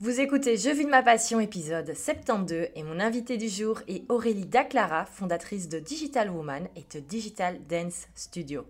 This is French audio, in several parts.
Vous écoutez Je vis de ma passion épisode 72 et mon invité du jour est Aurélie Daclara, fondatrice de Digital Woman et de Digital Dance Studio.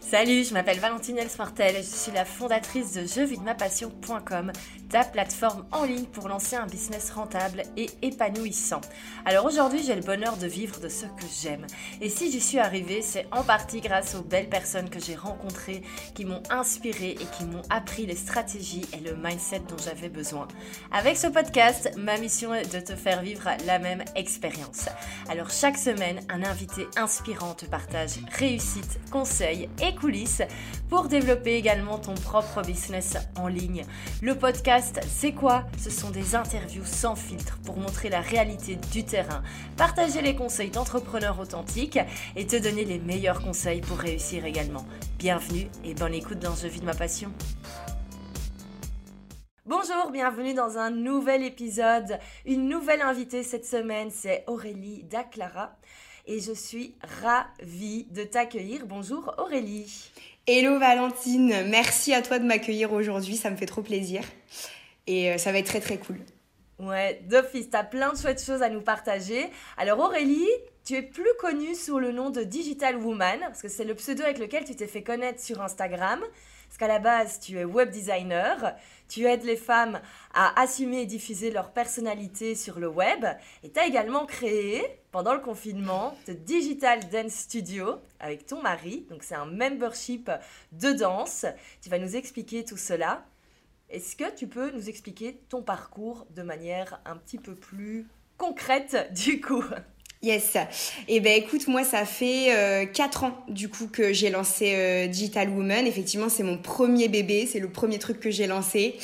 Salut, je m'appelle Valentine Elsmartel et je suis la fondatrice de jeuxvidemapassion.com, ta plateforme en ligne pour lancer un business rentable et épanouissant. Alors aujourd'hui, j'ai le bonheur de vivre de ce que j'aime. Et si j'y suis arrivée, c'est en partie grâce aux belles personnes que j'ai rencontrées, qui m'ont inspirée et qui m'ont appris les stratégies et le mindset dont j'avais besoin. Avec ce podcast, ma mission est de te faire vivre la même expérience. Alors chaque semaine, un invité inspirant te partage réussite, conseils et coulisses pour développer également ton propre business en ligne. Le podcast, c'est quoi? Ce sont des interviews sans filtre pour montrer la réalité du terrain, partager les conseils d'entrepreneurs authentiques et te donner les meilleurs conseils pour réussir également. Bienvenue et bonne écoute dans Je vis de ma passion. Bonjour, bienvenue dans un nouvel épisode. Une nouvelle invitée cette semaine, c'est Aurélie Daclara et je suis ravie de t'accueillir. Bonjour Aurélie. Hello Valentine, merci à toi de m'accueillir aujourd'hui, ça me fait trop plaisir et euh, ça va être très très cool. Ouais, d'office, t'as plein de chouettes choses à nous partager. Alors Aurélie, tu es plus connue sous le nom de Digital Woman, parce que c'est le pseudo avec lequel tu t'es fait connaître sur Instagram. Parce qu'à la base, tu es web designer, tu aides les femmes à assumer et diffuser leur personnalité sur le web, et tu as également créé, pendant le confinement, The Digital Dance Studio avec ton mari. Donc c'est un membership de danse. Tu vas nous expliquer tout cela. Est-ce que tu peux nous expliquer ton parcours de manière un petit peu plus concrète du coup? Yes. Eh ben écoute, moi ça fait euh, 4 ans du coup que j'ai lancé euh, Digital Woman. Effectivement, c'est mon premier bébé, c'est le premier truc que j'ai lancé.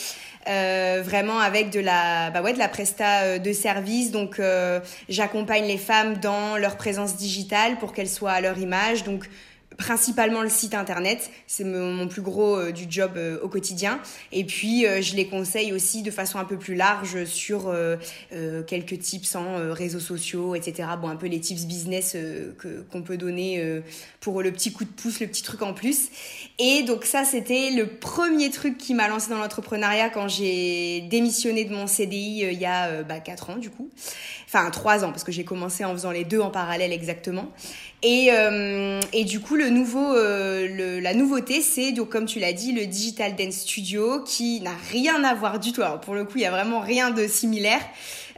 Euh, vraiment avec de la bah ouais de la presta euh, de service donc j'accompagne les femmes dans leur présence digitale pour qu'elles soient à leur image donc principalement le site internet, c'est mon, plus gros euh, du job euh, au quotidien. Et puis euh, je les conseille aussi de façon un peu plus large sur quelques tips en réseaux sociaux, etc. Bon, un peu les tips business qu'on peut donner pour le petit coup de pouce, le petit truc en plus. Et donc ça, c'était le premier truc qui m'a lancé dans l'entrepreneuriat quand j'ai démissionné de mon CDI il y a bah, 4 ans du coup. Enfin 3 ans parce que j'ai commencé en faisant les deux en parallèle exactement. Et, et du coup, le nouveau, euh, la nouveauté, c'est donc comme tu l'as dit, le Digital Dance Studio, qui n'a rien à voir du tout. Pour le coup, il y a vraiment rien de similaire.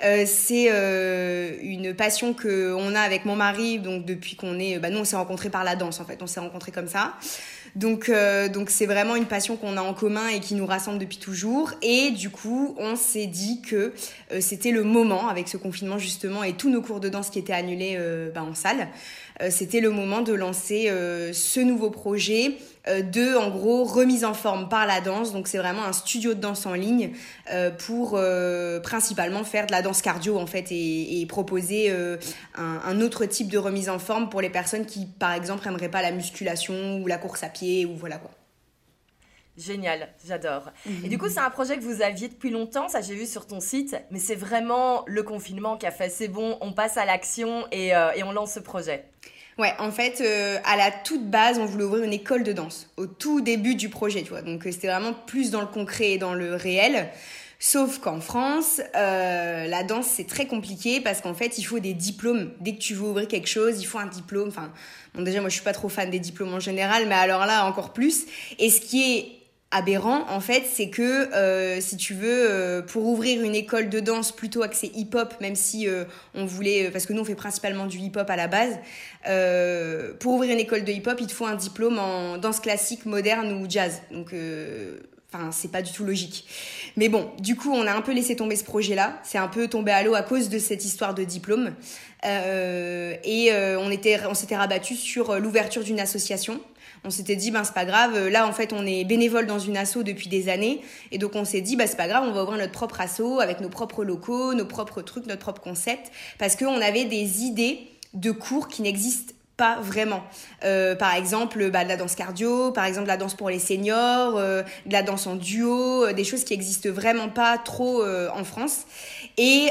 Euh, c'est euh, une passion que on a avec mon mari, donc depuis qu'on est, bah nous on s'est rencontrés par la danse en fait, on s'est rencontrés comme ça. Donc, donc c'est vraiment une passion qu'on a en commun et qui nous rassemble depuis toujours. Et du coup, on s'est dit que c'était le moment, avec ce confinement justement et tous nos cours de danse qui étaient annulés bah, en salle, c'était le moment de lancer ce nouveau projet de, en gros, remise en forme par la danse. Donc c'est vraiment un studio de danse en ligne pour principalement faire de la danse cardio en fait et, et proposer un, un autre type de remise en forme pour les personnes qui, par exemple, n'aimeraient pas la musculation ou la course à pied ou voilà quoi. Génial, j'adore. Et du coup, c'est un projet que vous aviez depuis longtemps, ça j'ai vu sur ton site, mais c'est vraiment le confinement qui a fait c'est bon, on passe à l'action et, euh, et, on lance ce projet. Ouais, en fait, euh, à la toute base, on voulait ouvrir une école de danse au tout début du projet, tu vois. Donc euh, c'était vraiment plus dans le concret et dans le réel. Sauf qu'en France, euh, la danse c'est très compliqué parce qu'en fait il faut des diplômes. Dès que tu veux ouvrir quelque chose, il faut un diplôme. Enfin, bon déjà moi je suis pas trop fan des diplômes en général, mais alors là encore plus. Et ce qui est aberrant en fait, c'est que euh, si tu veux, euh, pour ouvrir une école de danse plutôt axée hip-hop, même si euh, on voulait, parce que nous on fait principalement du hip-hop à la base, euh, pour ouvrir une école de hip-hop, il te faut un diplôme en danse classique, moderne ou jazz. Donc Enfin, c'est pas du tout logique. Mais bon, du coup, on a un peu laissé tomber ce projet-là. C'est un peu tombé à l'eau à cause de cette histoire de diplôme. Euh, et euh, on était, on s'était rabattu sur l'ouverture d'une association. On s'était dit, ben c'est pas grave. Là, en fait, on est bénévole dans une asso depuis des années, et donc on s'est dit, ben c'est pas grave, on va ouvrir notre propre asso avec nos propres locaux, nos propres trucs, notre propre concept, parce qu'on avait des idées de cours qui n'existent pas vraiment. Euh, par exemple, bah, de la danse cardio, par exemple, de la danse pour les seniors, euh, de la danse en duo, euh, des choses qui existent vraiment pas trop en France. Et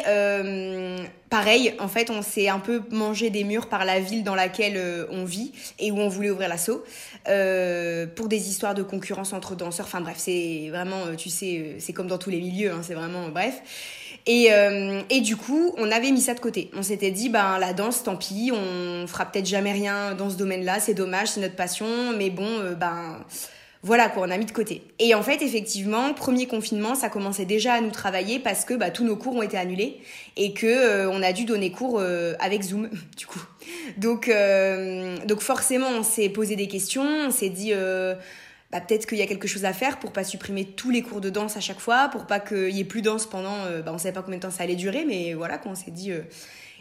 pareil, en fait, on s'est un peu mangé des murs par la ville dans laquelle on vit et où on voulait ouvrir l'assaut pour des histoires de concurrence entre danseurs. Enfin bref, c'est vraiment, tu sais, c'est comme dans tous les milieux, hein, c'est vraiment bref. Et, euh, et du coup, on avait mis ça de côté. On s'était dit, ben la danse, tant pis, on fera peut-être jamais rien dans ce domaine-là, c'est dommage, c'est notre passion, mais bon, euh, ben voilà quoi, on a mis de côté. Et en fait, effectivement, premier confinement, ça commençait déjà à nous travailler parce que bah, tous nos cours ont été annulés et que euh, on a dû donner cours avec Zoom, du coup. Donc, donc forcément, on s'est posé des questions, on s'est dit bah, peut-être qu'il y a quelque chose à faire pour pas supprimer tous les cours de danse à chaque fois, pour pas qu'il y ait plus de danse pendant, euh, bah, on savait pas combien de temps ça allait durer, mais voilà, qu'on s'est dit.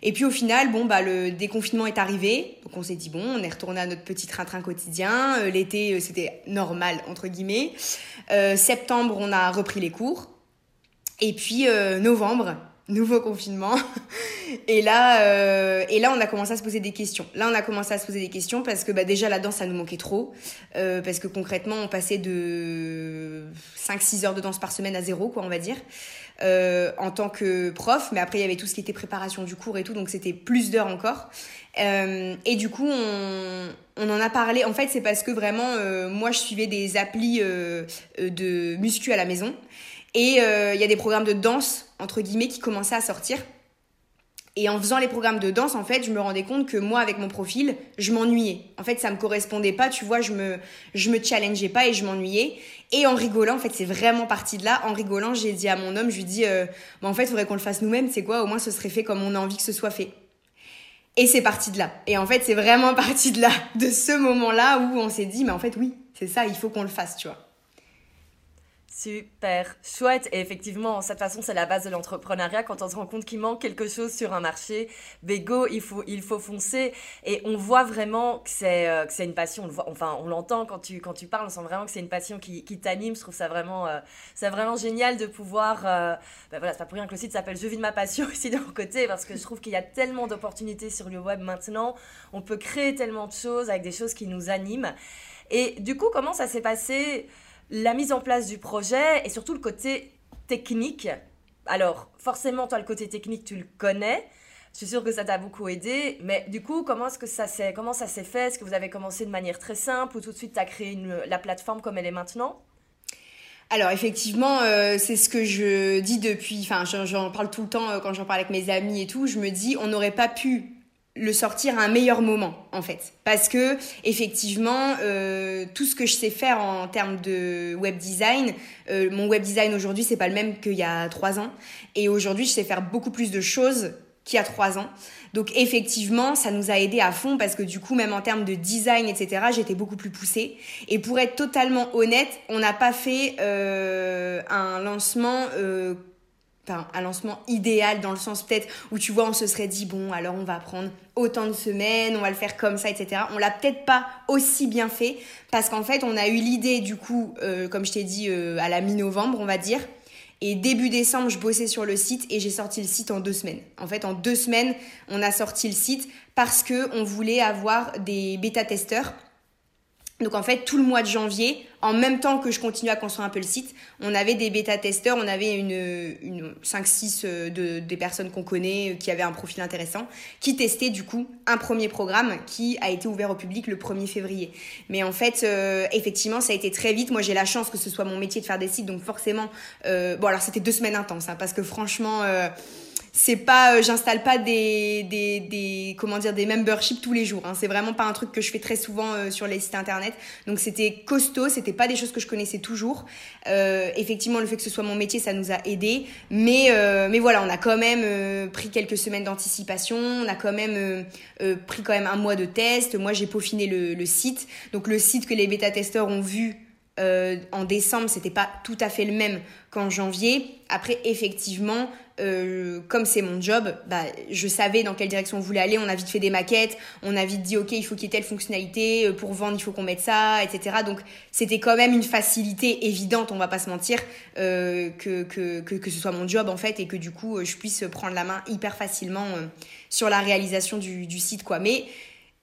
Euh. Et puis au final, bon, bah, le déconfinement est arrivé, donc on s'est dit, bon, on est retourné à notre petit train-train quotidien. Euh, l'été, c'était normal, entre guillemets. septembre, on a repris les cours. Et puis novembre, nouveau confinement. Et là, euh, et là, on a commencé à se poser des questions. Là, on a commencé à se poser des questions parce que bah, déjà, la danse, ça nous manquait trop. Euh, parce que concrètement, on passait de 5-6 heures de danse par semaine à zéro, quoi, on va dire, euh, en tant que prof. Mais après, il y avait tout ce qui était préparation du cours et tout, donc c'était plus d'heures encore. et du coup, on, on en a parlé. En fait, c'est parce que vraiment, moi, je suivais des applis de muscu à la maison. Et il y a des programmes de danse, entre guillemets, qui commençaient à sortir. Et en faisant les programmes de danse, en fait, je me rendais compte que moi, avec mon profil, je m'ennuyais. En fait, ça me correspondait pas, tu vois, je me, je me challengeais pas et je m'ennuyais. Et en rigolant, en fait, c'est vraiment parti de là. En rigolant, j'ai dit à mon homme, je lui dis, euh, bah, en fait, il faudrait qu'on le fasse nous-mêmes, c'est quoi Au moins, ce serait fait comme on a envie que ce soit fait. Et c'est parti de là. Et en fait, c'est vraiment parti de là, de ce moment-là où on s'est dit, mais en fait, oui, c'est ça, il faut qu'on le fasse, tu vois. Super chouette. Et effectivement, cette façon, c'est la base de l'entrepreneuriat. Quand on se rend compte qu'il manque quelque chose sur un marché, bégo, il faut, il faut foncer. Et on voit vraiment que c'est, euh, une passion. Enfin, on l'entend quand tu, quand tu parles. On sent vraiment que c'est une passion qui, qui t'anime. Je trouve ça vraiment, euh, vraiment génial de pouvoir. Euh, ben voilà, c'est pas pour rien que le site s'appelle Je vis de ma passion ici de mon côté. Parce que je trouve qu'il y a tellement d'opportunités sur le web maintenant. On peut créer tellement de choses avec des choses qui nous animent. Et du coup, comment ça s'est passé la mise en place du projet et surtout le côté technique. Alors, forcément, toi, le côté technique, tu le connais. Je suis sûre que ça t'a beaucoup aidé. Mais du coup, comment est-ce que ça s'est, comment ça s'est fait? Est-ce que vous avez commencé de manière très simple ou tout de suite, tu as créé la plateforme comme elle est maintenant? Alors effectivement, euh, c'est ce que je dis depuis, enfin j'en parle tout le temps euh, quand j'en parle avec mes amis et tout, je me dis on n'aurait pas pu le sortir à un meilleur moment en fait. Parce que effectivement euh, tout ce que je sais faire en termes de web design euh, mon web design aujourd'hui c'est pas le même qu'il y a trois ans. Et aujourd'hui je sais faire beaucoup plus de choses qu'il y a trois ans. Donc effectivement ça nous a aidé à fond parce que du coup même en termes de design etc j'étais beaucoup plus poussée. Et pour être totalement honnête on n'a pas fait euh, un lancement un lancement idéal dans le sens peut-être où tu vois on se serait dit bon alors on va prendre autant de semaines, on va le faire comme ça, etc. On l'a peut-être pas aussi bien fait parce qu'en fait on a eu l'idée du coup, euh, comme je t'ai dit euh, à la mi-novembre on va dire. Et début décembre, je bossais sur le site et j'ai sorti le site en deux semaines. En fait, en deux semaines, on a sorti le site parce que on voulait avoir des bêta-testeurs donc en fait, tout le mois de janvier, en même temps que je continue à construire un peu le site, on avait des bêta-testeurs, on avait une, une 5-6 euh, de, des personnes qu'on connaît, euh, qui avaient un profil intéressant, qui testaient du coup un premier programme qui a été ouvert au public le 1er février. Mais en fait, euh, effectivement, ça a été très vite. Moi, j'ai la chance que ce soit mon métier de faire des sites, donc forcément... bon, alors c'était deux semaines intenses, hein, parce que franchement c'est pas euh, j'installe pas des, des, des comment dire des memberships tous les jours hein. c'est vraiment pas un truc que je fais très souvent euh, sur les sites internet. Donc c'était costaud c'était pas des choses que je connaissais toujours. Euh, effectivement le fait que ce soit mon métier ça nous a aidé mais euh, mais voilà on a quand même pris quelques semaines d'anticipation. On a quand même pris quand même un mois de test. Moi j'ai peaufiné le, le site. Donc le site que les bêta testeurs ont vu en décembre, c'était pas tout à fait le même qu'en janvier. Après, effectivement, euh, comme c'est mon job, bah, je savais dans quelle direction on voulait aller. On a vite fait des maquettes, on a vite dit ok, il faut qu'il y ait telle fonctionnalité, euh, pour vendre il faut qu'on mette ça, etc. Donc c'était quand même une facilité évidente, on va pas se mentir, euh, que, ce soit mon job en fait et que du coup je puisse prendre la main hyper facilement sur la réalisation du, site quoi.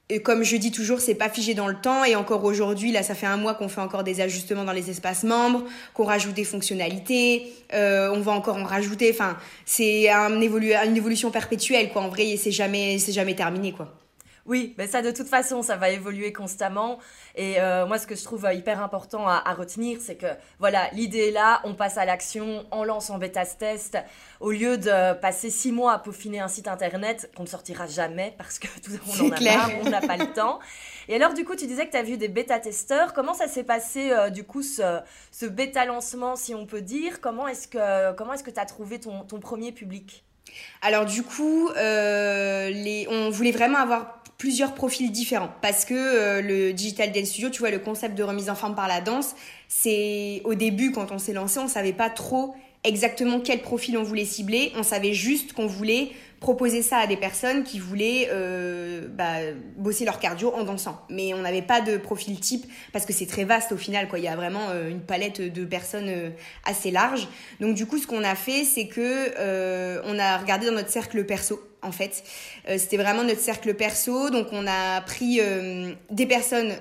Et comme je dis toujours, c'est pas figé dans le temps. Et encore aujourd'hui, là, ça fait un mois qu'on fait encore des ajustements dans les espaces membres, qu'on rajoute des fonctionnalités. Euh, on va encore en rajouter. Enfin, c'est un évolu une évolution perpétuelle, quoi. En vrai, c'est jamais, c'est jamais terminé, quoi. Oui, mais ça de toute façon, ça va évoluer constamment. Et euh, moi, ce que je trouve euh, hyper important à, retenir, c'est que voilà, l'idée est là, on passe à l'action, on lance en bêta test, au lieu de passer six mois à peaufiner un site internet qu'on ne sortira jamais parce que tout on en a marre, on n'a pas le temps. Et alors, du coup, tu disais que tu as vu des bêta-testeurs. Comment ça s'est passé, euh, du coup, ce, ce bêta-lancement, si on peut dire? Comment est-ce que tu as trouvé ton, ton premier public? Alors du coup, les... on voulait vraiment avoir plusieurs profils différents parce que euh, le Digital Dance Studio, tu vois, le concept de remise en forme par la danse, c'est au début quand on s'est lancé, on savait pas trop exactement quel profil on voulait cibler, on savait juste qu'on voulait proposer ça à des personnes qui voulaient euh, bah, bosser leur cardio en dansant. Mais on n'avait pas de profil type parce que c'est très vaste au final. Quoi. Il y a vraiment euh, une palette de personnes euh, assez large. Donc du coup, ce qu'on a fait, c'est que euh, on a regardé dans notre cercle perso. En fait, c'était vraiment notre cercle perso. Donc on a pris des personnes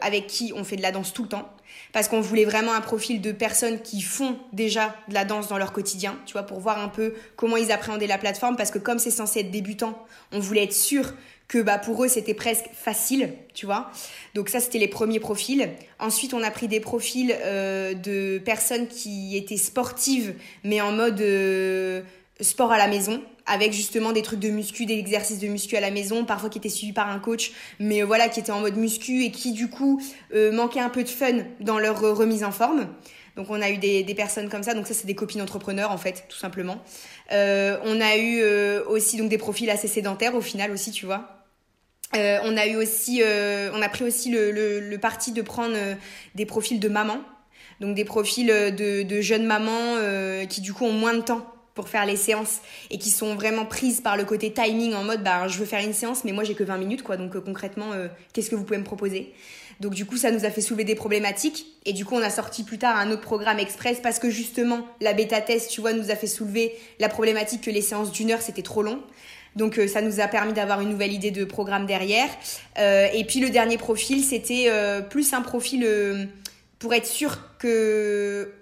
avec qui on fait de la danse tout le temps parce qu'on voulait vraiment un profil de personnes qui font déjà de la danse dans leur quotidien, tu vois, pour voir un peu comment ils appréhendaient la plateforme, parce que comme c'est censé être débutant, on voulait être sûr que bah, pour eux c'était presque facile, tu vois. Donc ça c'était les premiers profils. Ensuite on a pris des profils euh, de personnes qui étaient sportives, mais en mode euh, sport à la maison avec justement des trucs de muscu, des exercices de muscu à la maison, parfois qui étaient suivis par un coach, mais euh, voilà, qui étaient en mode muscu et qui du coup euh, manquaient un peu de fun dans leur euh, remise en forme. Donc on a eu des, personnes comme ça, donc ça c'est des copines entrepreneurs en fait, tout simplement. on a eu aussi donc des profils assez sédentaires au final aussi, tu vois. on a eu aussi, on a pris aussi le parti de prendre des profils de mamans, donc des profils de, de jeunes mamans qui du coup ont moins de temps pour faire les séances et qui sont vraiment prises par le côté timing en mode bah je veux faire une séance mais moi j'ai que 20 minutes quoi. Donc euh, concrètement euh, qu'est-ce que vous pouvez me proposer? Donc du coup ça nous a fait soulever des problématiques et du coup on a sorti plus tard un autre programme express parce que justement la bêta test tu vois nous a fait soulever la problématique que les séances d'une heure c'était trop long. Donc euh, ça nous a permis d'avoir une nouvelle idée de programme derrière. Et puis le dernier profil c'était plus un profil pour être sûr que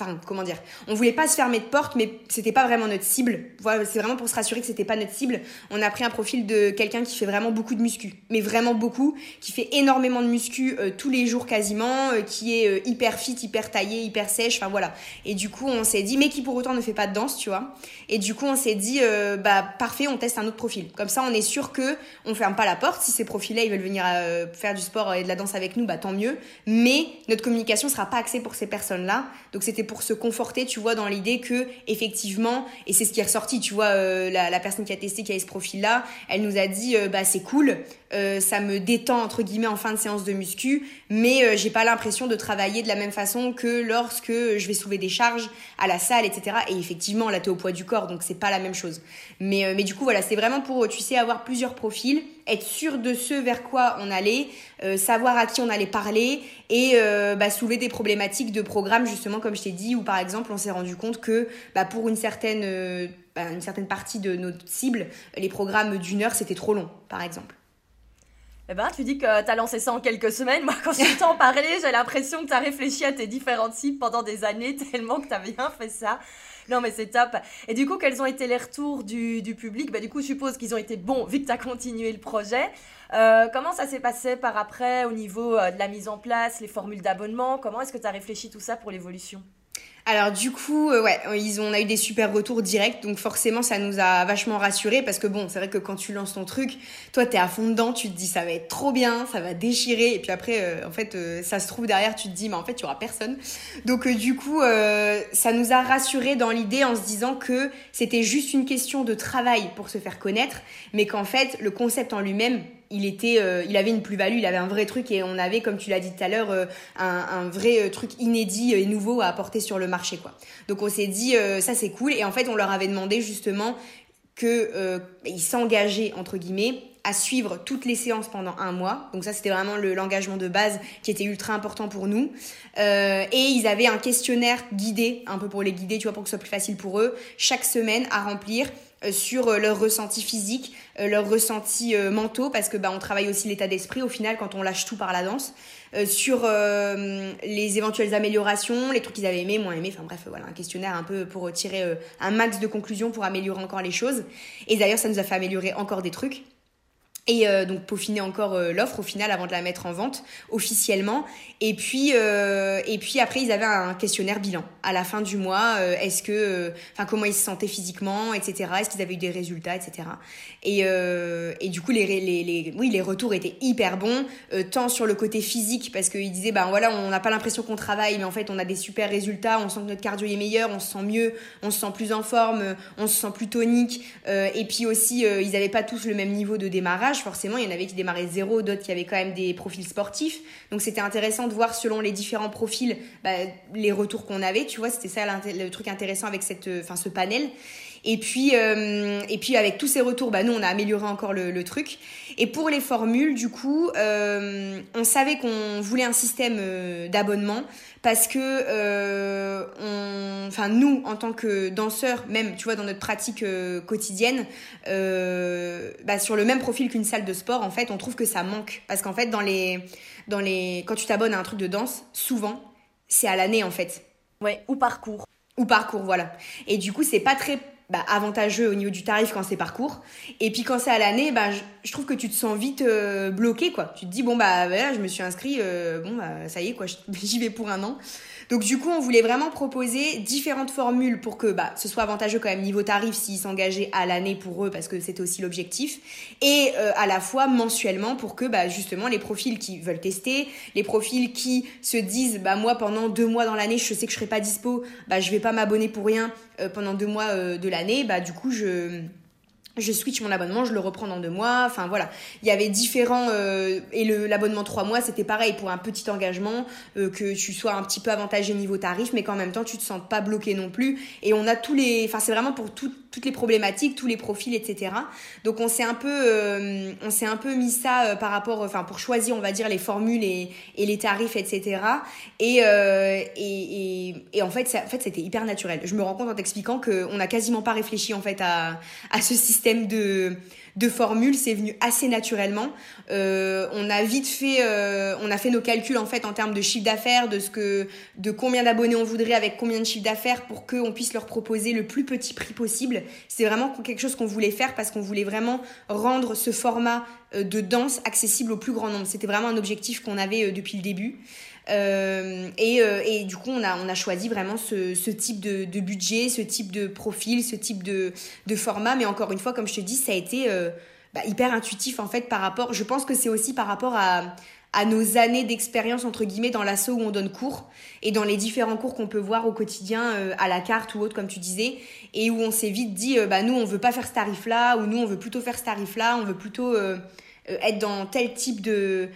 Enfin, comment dire On voulait pas se fermer de porte, mais c'était pas vraiment notre cible. Voilà, c'est vraiment pour se rassurer que c'était pas notre cible. On a pris un profil de quelqu'un qui fait vraiment beaucoup de muscu, mais vraiment beaucoup, qui fait énormément de muscu euh, tous les jours quasiment, euh, qui est euh, hyper fit, hyper taillé, hyper sèche. Enfin voilà. Et du coup, on s'est dit, mais qui pour autant ne fait pas de danse, tu vois. Et du coup, on s'est dit, bah parfait, on teste un autre profil. Comme ça, on est sûr que on ferme pas la porte. Si ces profils-là, ils veulent venir faire du sport et de la danse avec nous, bah tant mieux. Mais notre communication sera pas axée pour ces personnes-là. Donc c'était pour se conforter, tu vois, dans l'idée que effectivement, et c'est ce qui est ressorti, tu vois, euh, la, personne qui a testé, qui a ce profil-là, elle nous a dit, euh, bah c'est cool, euh, ça me détend entre guillemets en fin de séance de muscu, mais j'ai pas l'impression de travailler de la même façon que lorsque je vais soulever des charges à la salle, etc. Et effectivement, là t'es au poids du corps, donc c'est pas la même chose. Mais mais du coup voilà, c'est vraiment pour tu sais avoir plusieurs profils être sûr de ce vers quoi on allait, euh, savoir à qui on allait parler et euh, bah, soulever des problématiques de programme justement comme je t'ai dit où par exemple on s'est rendu compte que bah, pour une certaine, euh, bah, une certaine partie de notre cible, les programmes d'une heure c'était trop long par exemple. Eh ben, tu dis que tu as lancé ça en quelques semaines. Moi, quand je t'en parlais, j'ai l'impression que tu as réfléchi à tes différentes cibles pendant des années, tellement que tu as bien fait ça. Non, mais c'est top. Et du coup, quels ont été les retours du, public? Bah, Du coup, je suppose qu'ils ont été bons vu que tu as continué le projet. Euh, comment ça s'est passé par après au niveau euh, de la mise en place, les formules d'abonnement? Comment est-ce que tu as réfléchi tout ça pour l'évolution? Alors du coup, euh, ouais, ils ont, on a eu des super retours directs, donc forcément ça nous a vachement rassurés parce que bon, c'est vrai que quand tu lances ton truc, toi t'es à fond dedans, tu te dis ça va être trop bien, ça va déchirer, et puis après, euh, en fait, euh, ça se trouve derrière, tu te dis mais en fait tu auras personne. Donc du coup, ça nous a rassurés dans l'idée en se disant que c'était juste une question de travail pour se faire connaître, mais qu'en fait le concept en lui-même il était euh, il avait une plus-value il avait un vrai truc et on avait comme tu l'as dit tout à l'heure euh, un, un, vrai euh, truc inédit et nouveau à apporter sur le marché quoi donc on s'est dit ça c'est cool et en fait on leur avait demandé justement que ils s'engageaient entre guillemets à suivre toutes les séances pendant un mois. Donc ça, c'était vraiment l'engagement de base qui était ultra important pour nous. Euh, et ils avaient un questionnaire guidé, un peu pour les guider, tu vois, pour que ce soit plus facile pour eux, chaque semaine à remplir euh, sur euh, leurs ressentis physiques, leurs ressentis mentaux, parce que bah, on travaille aussi l'état d'esprit au final quand on lâche tout par la danse, sur les éventuelles améliorations, les trucs qu'ils avaient aimé, moins aimé, enfin bref, voilà, un questionnaire un peu pour tirer un max de conclusions pour améliorer encore les choses. Et d'ailleurs, ça nous a fait améliorer encore des trucs et euh, donc peaufiner encore euh, l'offre au final avant de la mettre en vente officiellement. Et puis euh, et puis après ils avaient un questionnaire bilan. À la fin du mois est-ce que enfin comment ils se sentaient physiquement etc est-ce qu'ils avaient eu des résultats etc et et du coup les, les, les oui les retours étaient hyper bons tant sur le côté physique parce qu'ils disaient ben voilà on n'a pas l'impression qu'on travaille mais en fait on a des super résultats on sent que notre cardio est meilleur on se sent mieux on se sent plus en forme on se sent plus tonique et puis aussi ils n'avaient pas tous le même niveau de démarrage forcément, il y en avait qui démarraient zéro, d'autres qui avaient quand même des profils sportifs. Donc c'était intéressant de voir selon les différents profils bah, les retours qu'on avait. Tu vois, c'était ça le truc intéressant avec cette, enfin, ce panel. Et puis, euh, et puis avec tous ces retours, bah, nous, on a amélioré encore le, truc. Et pour les formules, du coup, euh, on savait qu'on voulait un système euh, d'abonnement parce que, enfin, nous, en tant que danseurs, même, tu vois, dans notre pratique quotidienne, bah, sur le même profil qu'une salle de sport, en fait, on trouve que ça manque. Parce qu'en fait, dans les, dans les, quand tu t'abonnes à un truc de danse, souvent, c'est à l'année, en fait. Ouais, ou parcours. Ou parcours, voilà. Et du coup, c'est pas très bah, avantageux au niveau du tarif quand c'est parcours. Et puis quand c'est à l'année, bah, je, trouve que tu te sens vite euh, bloqué, quoi. Tu te dis, bon, bah voilà, je me suis inscrit, euh, bon, bah ça y est, quoi, j'y vais pour un an. Donc du coup, on voulait vraiment proposer différentes formules pour que bah, ce soit avantageux quand même niveau tarif s'ils s'engageaient à l'année pour eux, parce que c'était aussi l'objectif, et euh, à la fois mensuellement pour que bah, justement les profils qui veulent tester, les profils qui se disent, bah moi pendant deux mois dans l'année, je sais que je serai pas dispo, bah je vais pas m'abonner pour rien euh, pendant deux mois euh, de l'année, bah du coup je je switch mon abonnement, je le reprends dans deux mois. Enfin voilà, il y avait différents euh, et le l'abonnement trois mois c'était pareil pour un petit engagement euh, que tu sois un petit peu avantagé niveau tarif, mais qu'en même temps tu te sens pas bloqué non plus. Et on a tous les, enfin c'est vraiment pour toutes les problématiques, tous les profils, etc. Donc on s'est un peu, euh, on s'est un peu mis ça par rapport, enfin pour choisir on va dire les formules et, les tarifs, etc. Et et, en fait, en fait c'était hyper naturel. Je me rends compte en t'expliquant qu'on n'a quasiment pas réfléchi en fait à à ce système de, de formules, c'est venu assez naturellement. Euh, on a vite fait, euh, on a fait nos calculs en fait en termes de chiffre d'affaires, de ce que, de combien d'abonnés on voudrait avec combien de chiffre d'affaires pour qu'on puisse leur proposer le plus petit prix possible. C'est vraiment quelque chose qu'on voulait faire parce qu'on voulait vraiment rendre ce format euh, de danse accessible au plus grand nombre. C'était vraiment un objectif qu'on avait depuis le début. Euh, et, euh, et, du coup, on a, choisi vraiment ce, type de, budget, ce type de profil, ce type de, format. Mais encore une fois, comme je te dis, ça a été euh, bah, hyper intuitif en fait par rapport. Je pense que c'est aussi par rapport à, nos années d'expérience entre guillemets dans l'assaut où on donne cours et dans les différents cours qu'on peut voir au quotidien à la carte ou autre comme tu disais et où on s'est vite dit bah nous on veut pas faire ce tarif là ou nous on veut plutôt faire ce tarif là on veut plutôt être dans tel type de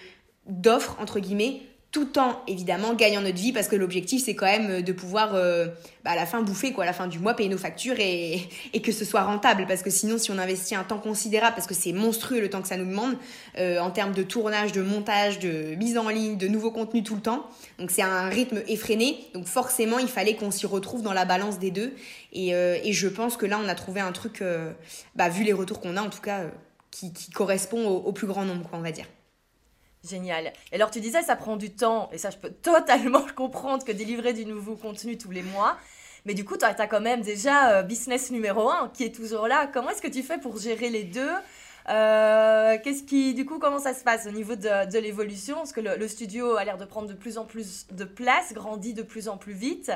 d'offre entre guillemets tout en évidemment gagnant notre vie parce que l'objectif c'est quand même euh, de pouvoir euh, bah, à la fin bouffer quoi à la fin du mois payer nos factures et, et, que ce soit rentable. Parce que sinon si on investit un temps considérable parce que c'est monstrueux le temps que ça nous demande euh, en termes de tournage de montage de mise en ligne de nouveaux contenus tout le temps donc c'est un rythme effréné. Donc forcément il fallait qu'on s'y retrouve dans la balance des deux. Et, et, je pense que là on a trouvé un truc bah, vu les retours qu'on a en tout cas qui, qui correspond au, au plus grand nombre quoi on va dire Génial. Et alors tu disais ça prend du temps, et ça je peux totalement comprendre que délivrer du nouveau contenu tous les mois. Mais du coup, tu as, quand même déjà euh, business numéro un qui est toujours là. Comment est-ce que tu fais pour gérer les deux euh, Qu'est-ce qui, du coup, comment ça se passe au niveau de, de l'évolution? Parce que le, studio a l'air de prendre de plus en plus de place, grandit de plus en plus vite.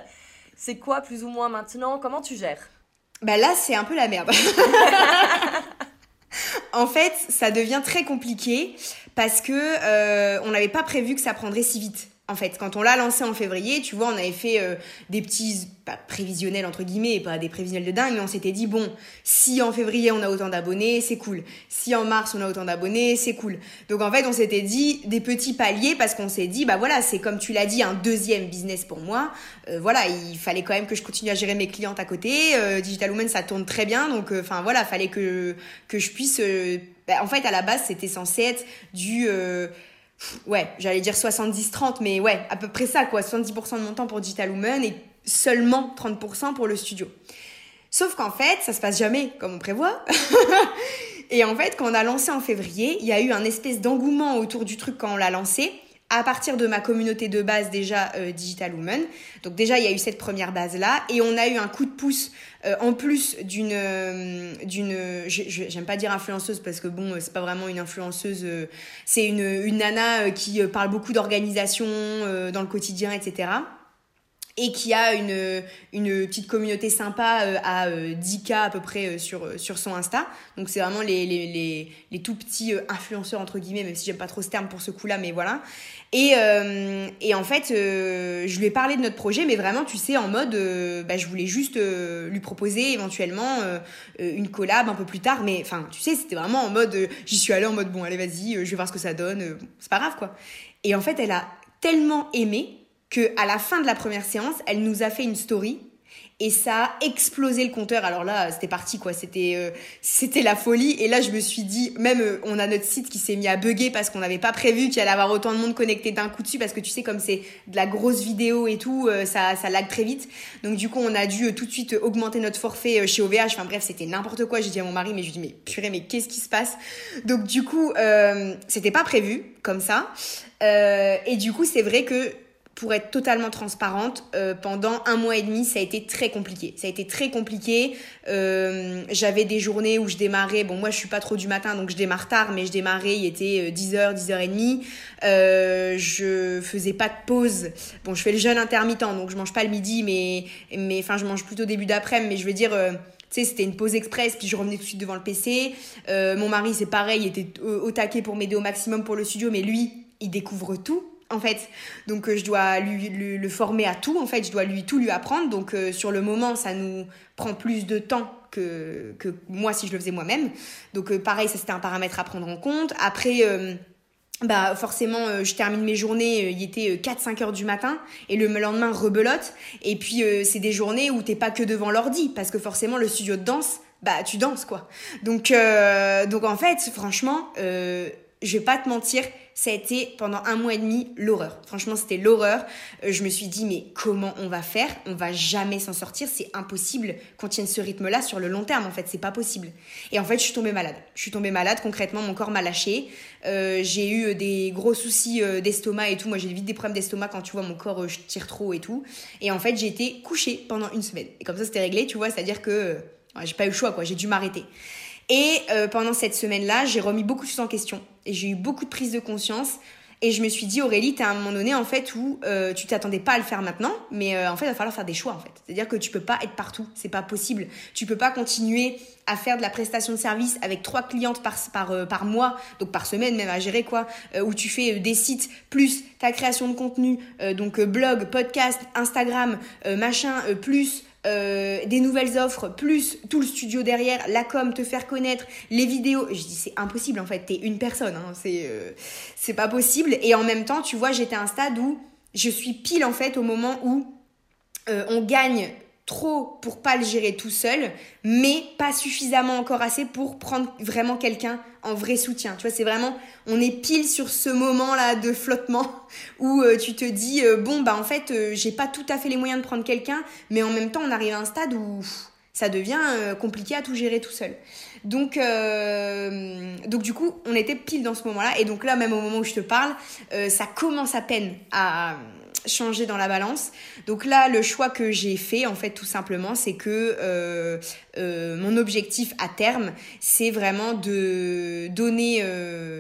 C'est quoi plus ou moins maintenant? Comment tu gères? Bah là, c'est un peu la merde. en fait, ça devient très compliqué parce que euh, on n'avait pas prévu que ça prendrait si vite. En fait. Quand on l'a lancé en février, tu vois, on avait fait euh, des petits prévisionnels entre guillemets, pas des prévisionnels de dingue, mais on s'était dit bon, si en février on a autant d'abonnés, c'est cool. Si en mars on a autant d'abonnés, c'est cool. Donc en fait, on s'était dit des petits paliers parce qu'on s'est dit bah voilà, c'est comme tu l'as dit un deuxième business pour moi. Euh, voilà, il fallait quand même que je continue à gérer mes clientes à côté. Euh, Digital Woman ça tourne très bien, donc enfin voilà, fallait que que je puisse. Bah, en fait, à la base, c'était censé être du ouais, j'allais dire 70-30, mais ouais, à peu près ça, quoi. 70% de mon temps pour Digital Woman et seulement 30% pour le studio. Sauf qu'en fait, ça se passe jamais comme on prévoit. et en fait, quand on a lancé en février, il y a eu un espèce d'engouement autour du truc quand on l'a lancé à partir de ma communauté de base déjà euh, Digital Woman. Donc déjà il y a eu cette première base là et on a eu un coup de pouce euh, en plus d'une euh, d'une j'aime pas dire influenceuse parce que bon c'est pas vraiment une influenceuse c'est une une nana qui parle beaucoup d'organisation dans le quotidien etc et qui a une, une petite communauté sympa euh, à 10K euh, à peu près euh, sur, sur son Insta. Donc c'est vraiment les, les, les, les, tout petits influenceurs entre guillemets, même si j'aime pas trop ce terme pour ce coup-là, mais voilà. Et, et en fait, je lui ai parlé de notre projet, mais vraiment, tu sais, en mode, bah, je voulais juste lui proposer éventuellement une collab un peu plus tard, mais enfin, tu sais, c'était vraiment en mode, j'y suis allée en mode, bon, allez, vas-y, je vais voir ce que ça donne, c'est pas grave, quoi. Et en fait, elle a tellement aimé que à la fin de la première séance, elle nous a fait une story et ça a explosé le compteur. Alors là, c'était parti quoi, c'était euh, c'était la folie et là je me suis dit même euh, on a notre site qui s'est mis à bugger parce qu'on n'avait pas prévu qu'il allait avoir autant de monde connecté d'un coup dessus parce que tu sais comme c'est de la grosse vidéo et tout, euh, ça ça lag très vite. Donc du coup, on a dû tout de suite augmenter notre forfait chez OVH. Enfin bref, c'était n'importe quoi. J'ai dit à mon mari mais je lui dis mais purée, mais qu'est-ce qui se passe? Donc du coup, c'était pas prévu comme ça. et du coup, c'est vrai que pour être totalement transparente, euh, pendant un mois et demi, ça a été très compliqué. Ça a été très compliqué. Euh, J'avais des journées où je démarrais, bon moi je suis pas trop du matin, donc je démarre tard, mais je démarrais, il était 10h, 10h30. Euh, je faisais pas de pause. Bon, je fais le jeûne intermittent, donc je mange pas le midi, mais mais enfin je mange plutôt début d'après-midi, mais je veux dire... Euh, tu sais, c'était une pause express, puis je revenais tout de suite devant le PC. Euh, mon mari, c'est pareil, il était au taquet pour m'aider au maximum pour le studio, mais lui, il découvre tout en fait. Donc euh, je dois lui, le former à tout, en fait, je dois lui tout lui apprendre. Donc euh, sur le moment, ça nous prend plus de temps que, que moi si je le faisais moi-même. Donc euh, pareil, ça c'était un paramètre à prendre en compte. Après bah forcément je termine mes journées il était 4 5 heures du matin et le lendemain rebelote et puis c'est des journées où t'es pas que devant l'ordi parce que forcément le studio de danse bah tu danses quoi donc donc en fait franchement je vais pas te mentir ça a été pendant un mois et demi l'horreur. Franchement, c'était l'horreur. Euh, je me suis dit, mais comment on va faire? On va jamais s'en sortir. C'est impossible qu'on tienne ce rythme-là sur le long terme. En fait, c'est pas possible. Et en fait, je suis tombée malade. Je suis tombée malade. Concrètement, mon corps m'a lâché. Euh, j'ai eu des gros soucis euh, d'estomac et tout. Moi, j'ai vite des problèmes d'estomac quand tu vois mon corps, je tire trop et tout. Et en fait, j'ai été couchée pendant une semaine. Et comme ça, c'était réglé, tu vois. C'est-à-dire que j'ai pas eu le choix, quoi. J'ai dû m'arrêter. Et euh, pendant cette semaine-là, j'ai remis beaucoup de choses en question. Et j'ai eu beaucoup de prise de conscience. Et je me suis dit, Aurélie, t'es à un moment donné, en fait, où euh, tu t'attendais pas à le faire maintenant, mais euh, en fait, il va falloir faire des choix, en fait. C'est-à-dire que tu peux pas être partout, c'est pas possible. Tu peux pas continuer à faire de la prestation de service avec trois clientes par, par, par mois, donc par semaine même à gérer, quoi, où tu fais des sites, plus ta création de contenu, donc blog, podcast, Instagram, machin, plus euh, des nouvelles offres, plus tout le studio derrière, la com, te faire connaître, les vidéos. Je dis, c'est impossible en fait, t'es une personne, hein. c'est euh, c'est pas possible. Et en même temps, tu vois, j'étais à un stade où je suis pile en fait au moment où euh, on gagne trop pour pas le gérer tout seul, mais pas suffisamment encore assez pour prendre vraiment quelqu'un en vrai soutien. Tu vois, c'est vraiment, on est pile sur ce moment-là de flottement où euh, tu te dis, euh, bon, bah en fait, euh, j'ai pas tout à fait les moyens de prendre quelqu'un, mais en même temps, on arrive à un stade où ça devient compliqué à tout gérer tout seul. Donc, donc du coup, on était pile dans ce moment-là, et donc là, même au moment où je te parle, ça commence à peine à changer dans la balance. Donc là, le choix que j'ai fait, en fait, tout simplement, c'est que euh, euh, mon objectif à terme, c'est vraiment de donner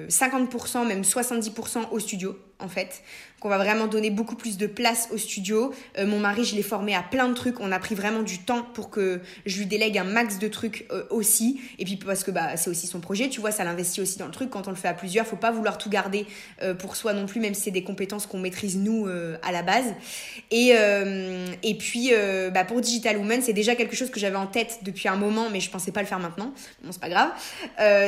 50%, euh, même 70% au studio. en fait qu'on va vraiment donner beaucoup plus de place au studio. Euh, mon mari, je l'ai formé à plein de trucs. On a pris vraiment du temps pour que je lui délègue un max de trucs euh, aussi. Et puis parce que bah, c'est aussi son projet, tu vois, ça l'investit aussi dans le truc. Quand on le fait à plusieurs, faut pas vouloir tout garder euh, pour soi non plus, même si c'est des compétences qu'on maîtrise nous à la base. Et, puis bah, pour Digital Woman, c'est déjà quelque chose que j'avais en tête depuis un moment, mais je pensais pas le faire maintenant. Bon, c'est pas grave.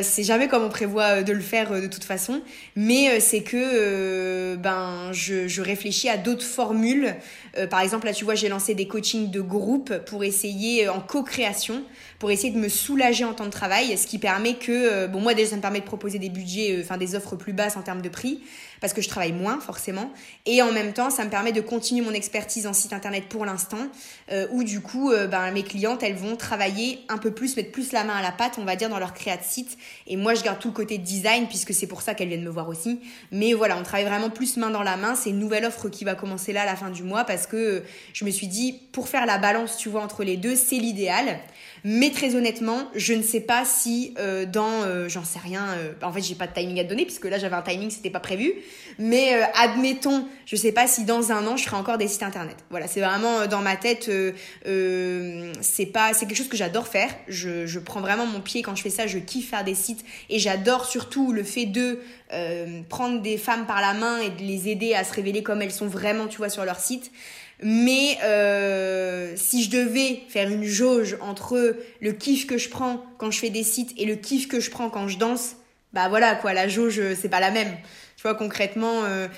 c'est jamais comme on prévoit de le faire de toute façon. Mais c'est que ben je, réfléchis à d'autres formules. Euh, par exemple, là, tu vois, j'ai lancé des coachings de groupe pour essayer euh, en co-création, pour essayer de me soulager en temps de travail, ce qui permet que, euh, bon, moi déjà, ça me permet de proposer des budgets, enfin des offres plus basses en termes de prix, parce que je travaille moins forcément. Et en même temps, ça me permet de continuer mon expertise en site internet pour l'instant, euh, où du coup, euh, ben, mes clientes, elles vont travailler un peu plus, mettre plus la main à la pâte, on va dire, dans leur créa de site. Et moi, je garde tout le côté design, puisque c'est pour ça qu'elles viennent me voir aussi. Mais voilà, on travaille vraiment plus main dans la main. C'est une nouvelle offre qui va commencer là à la fin du mois, parce que euh, je me suis dit, pour faire la balance, tu vois, entre les deux, c'est l'idéal. Mais très honnêtement, je ne sais pas si euh, dans, euh, j'en sais rien, euh, en fait j'ai pas de timing à donner puisque là j'avais un timing, c'était pas prévu. Mais admettons, je sais pas si dans un an je ferai encore des sites internet. Voilà, c'est vraiment dans ma tête, c'est pas, c'est quelque chose que j'adore faire. Je, je prends vraiment mon pied quand je fais ça, je kiffe faire des sites et j'adore surtout le fait de prendre des femmes par la main et de les aider à se révéler comme elles sont vraiment, tu vois, sur leur site. Mais euh, si je devais faire une jauge entre le kiff que je prends quand je fais des sites et le kiff que je prends quand je danse, bah voilà quoi, la jauge c'est pas la même. Tu vois concrètement, euh,